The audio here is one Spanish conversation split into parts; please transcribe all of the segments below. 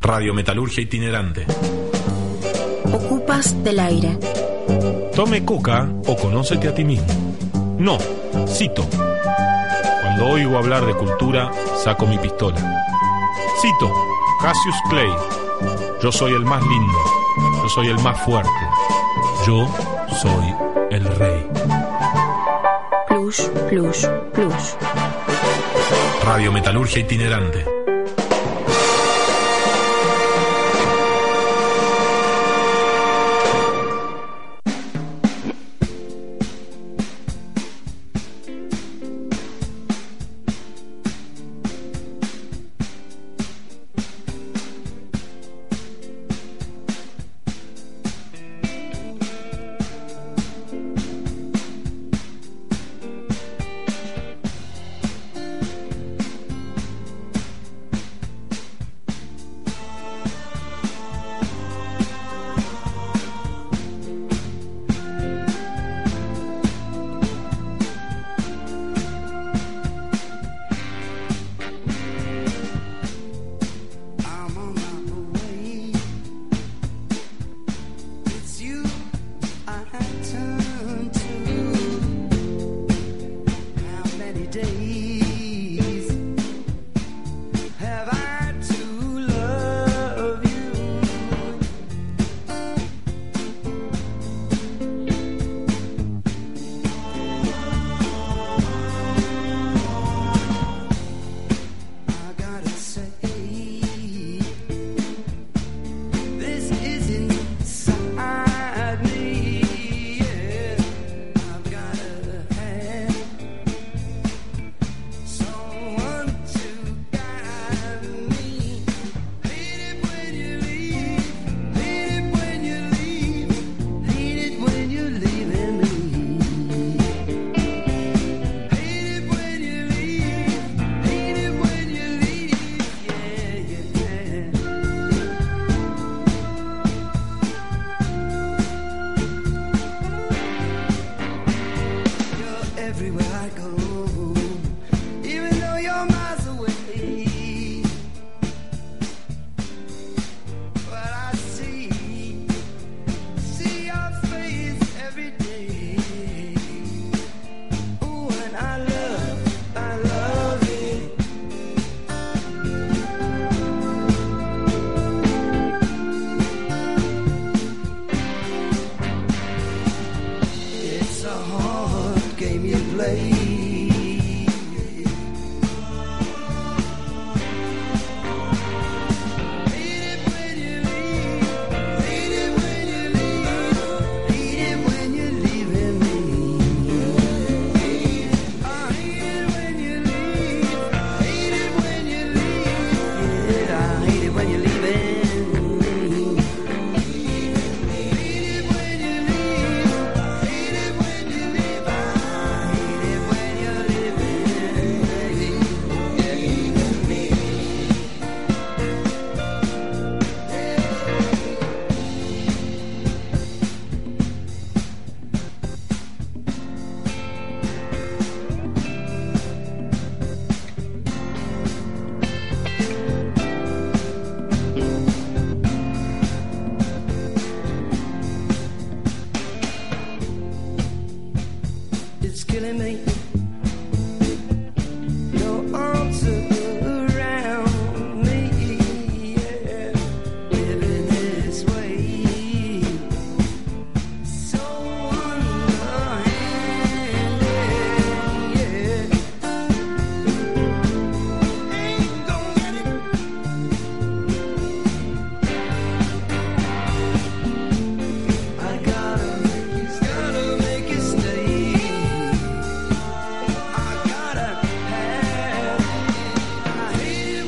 Radio Metalurgia Itinerante. Ocupas del aire. Tome coca o conócete a ti mismo. No, cito. Cuando oigo hablar de cultura, saco mi pistola. Cito, Cassius Clay. Yo soy el más lindo. Yo soy el más fuerte. Yo soy el rey. Plus, plus, plus. Radio Metalurgia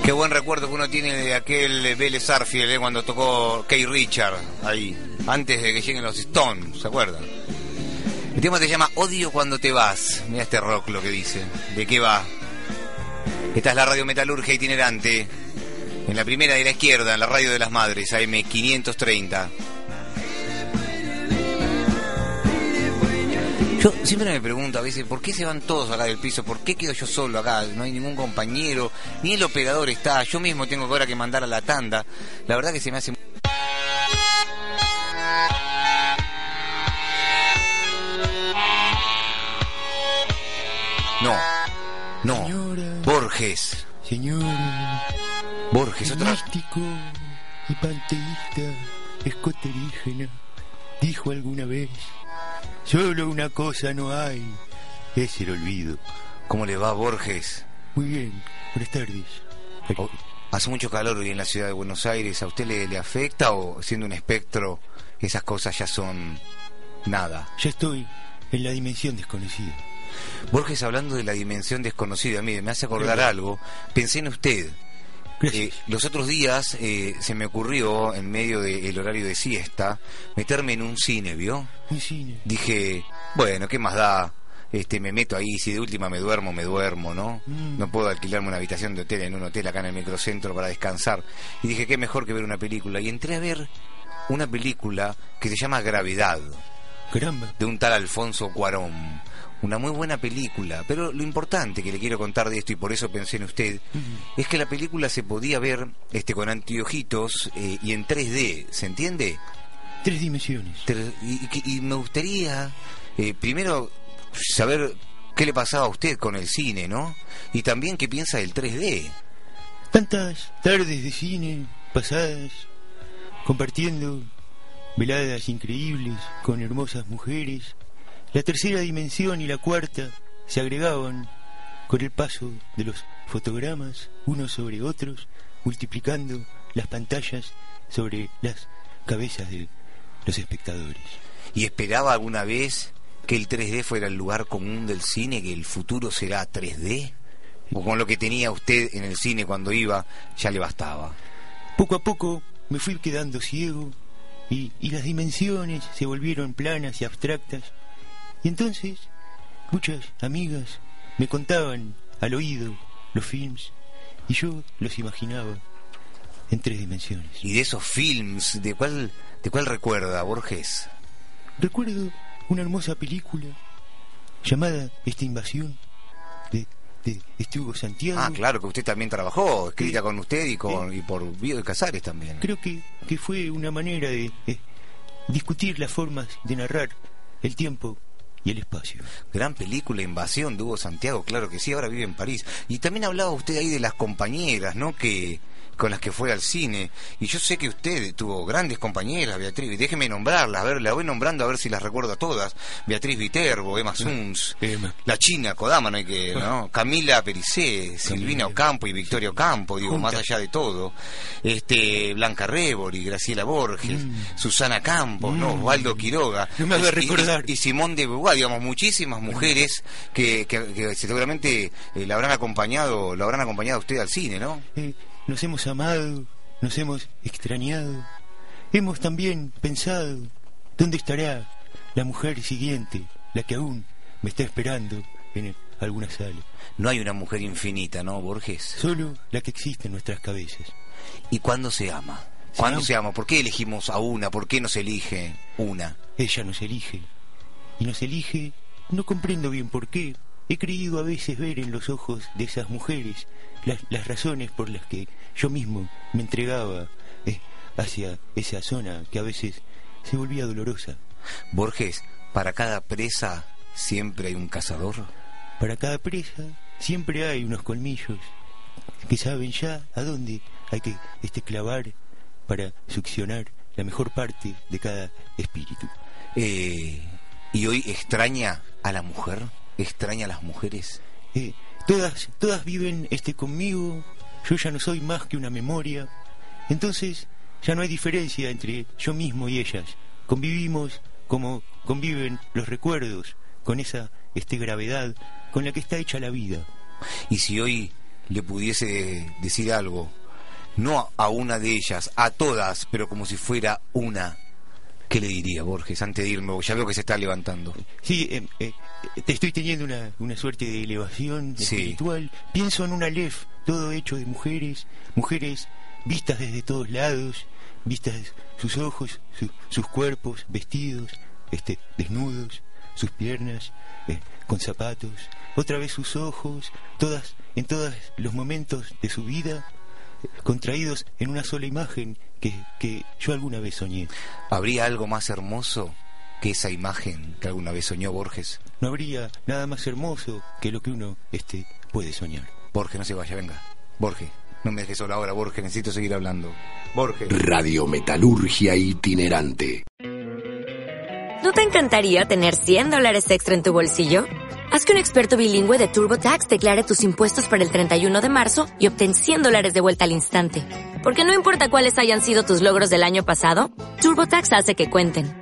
Itinerante. buen recuerdo que uno tiene de aquel Vélez Arfield eh, cuando tocó Kay Richard ahí, antes de que lleguen los Stones, ¿se acuerdan? El tema se llama Odio cuando te vas. Mira este rock lo que dice. ¿De qué va? Esta es la radio metalurgia itinerante. En la primera de la izquierda, en la radio de las madres, AM 530. Yo siempre me pregunto a veces, ¿por qué se van todos acá del piso? ¿Por qué quedo yo solo acá? No hay ningún compañero, ni el operador está. Yo mismo tengo ahora que mandar a la tanda. La verdad que se me hace... No, no. Borges. Señora, Borges, otra... místico y panteísta escoterígena dijo alguna vez, solo una cosa no hay, es el olvido. ¿Cómo le va, Borges? Muy bien, buenas tardes. Oh, hace mucho calor hoy en la ciudad de Buenos Aires. ¿A usted le, le afecta o siendo un espectro esas cosas ya son nada? Ya estoy en la dimensión desconocida. Borges hablando de la dimensión desconocida, mire, me hace acordar algo. Pensé en usted. Eh, los otros días eh, se me ocurrió, en medio del horario de siesta, meterme en un cine, ¿vio? Un cine. Dije, bueno, ¿qué más da? Este, me meto ahí, si de última me duermo, me duermo, ¿no? Mm. No puedo alquilarme una habitación de hotel en un hotel acá en el microcentro para descansar. Y dije, qué mejor que ver una película. Y entré a ver una película que se llama Gravedad Caramba. de un tal Alfonso Cuarón. Una muy buena película, pero lo importante que le quiero contar de esto, y por eso pensé en usted, es que la película se podía ver este con anteojitos eh, y en 3D, ¿se entiende? Tres dimensiones. Y, y- y me gustaría, eh, primero, saber qué le pasaba a usted con el cine, ¿no? Y también qué piensa del 3D. Tantas tardes de cine pasadas, compartiendo veladas increíbles con hermosas mujeres. La tercera dimensión y la cuarta se agregaban con el paso de los fotogramas unos sobre otros, multiplicando las pantallas sobre las cabezas de los espectadores. ¿Y esperaba alguna vez que el 3D fuera el lugar común del cine, que el futuro será 3D? ¿O con lo que tenía usted en el cine cuando iba ya le bastaba? Poco a poco me fui quedando ciego y, y las dimensiones se volvieron planas y abstractas. Y entonces muchas amigas me contaban al oído los films y yo los imaginaba en tres dimensiones. Y de esos films, ¿de cuál, de cuál recuerda Borges? Recuerdo una hermosa película llamada Esta Invasión de, de este Hugo Santiago. Ah, claro, que usted también trabajó, escrita Sí. con usted y, con, Sí. y por Bio de Casares también. Creo que, que fue una manera de eh, discutir las formas de narrar el tiempo y el espacio. Gran película, Invasión de Hugo Santiago, claro que sí, ahora vive en París. Y también hablaba usted ahí de las compañeras, ¿no? Que con las que fue al cine. Y yo sé que usted tuvo grandes compañeras, Beatriz. Déjeme nombrarlas, a ver, la voy nombrando a ver si las recuerdo a todas. Beatriz Viterbo, Emma Suns, Emma. la China Kodama, no hay que, ¿no? Camila Pericé, Silvina Ocampo y Victoria Ocampo, digo, más allá de todo. Este, Blanca Rebori, Graciela Borges, Susana Campos, ¿no? Osvaldo Quiroga. Mm. No me haga Y- y- recordar. y Simón de Beauvoir, digamos, muchísimas mujeres que, que- que seguramente eh, la habrán acompañado, la habrán acompañado a usted al cine, ¿no? Eh, nos hemos amado, nos hemos extrañado, hemos también pensado dónde estará la mujer siguiente, la que aún me está esperando en alguna sala. No hay una mujer infinita, ¿no, Borges? Solo la que existe en nuestras cabezas. ¿Y cuándo se ama? ¿Cuándo se ama? ¿Por qué elegimos a una? ¿Por qué nos elige una? Ella nos elige. Y nos elige, no comprendo bien por qué. He creído a veces ver en los ojos de esas mujeres las, las razones por las que yo mismo me entregaba eh, hacia esa zona que a veces se volvía dolorosa. Borges, para cada presa siempre hay un cazador. Para cada presa siempre hay unos colmillos que saben ya a dónde hay que este, clavar para succionar la mejor parte de cada espíritu. Eh, ¿Y hoy extraña a la mujer? ¿Extraña a las mujeres? Eh, todas, todas viven este conmigo, yo ya no soy más que una memoria, entonces ya no hay diferencia entre yo mismo y ellas. Convivimos como conviven los recuerdos, con esa este gravedad con la que está hecha la vida. Y si hoy le pudiese decir algo, no a una de ellas, a todas, pero como si fuera una, ¿qué le diría Borges antes de irme? Ya veo que se está levantando. Sí, eh, eh, te estoy teniendo una, una suerte de elevación Sí. espiritual. Pienso en una lef, todo hecho de mujeres, mujeres vistas desde todos lados, vistas sus ojos, su- sus cuerpos, vestidos, este, desnudos, sus piernas, eh, con zapatos, otra vez sus ojos, todas, en todos los momentos de su vida, eh, contraídos en una sola imagen que, que yo alguna vez soñé. ¿Habría algo más hermoso que esa imagen que alguna vez soñó Borges? No habría nada más hermoso que lo que uno este, puede soñar. Borges, no se vaya, venga. Borges, no me dejes solo ahora, Borges, necesito seguir hablando. Borges. Radiometalurgia itinerante. ¿No te encantaría tener 100 dólares extra en tu bolsillo? Haz que un experto bilingüe de TurboTax declare tus impuestos para el 31 de marzo y obtén 100 dólares de vuelta al instante. Porque no importa cuáles hayan sido tus logros del año pasado, TurboTax hace que cuenten.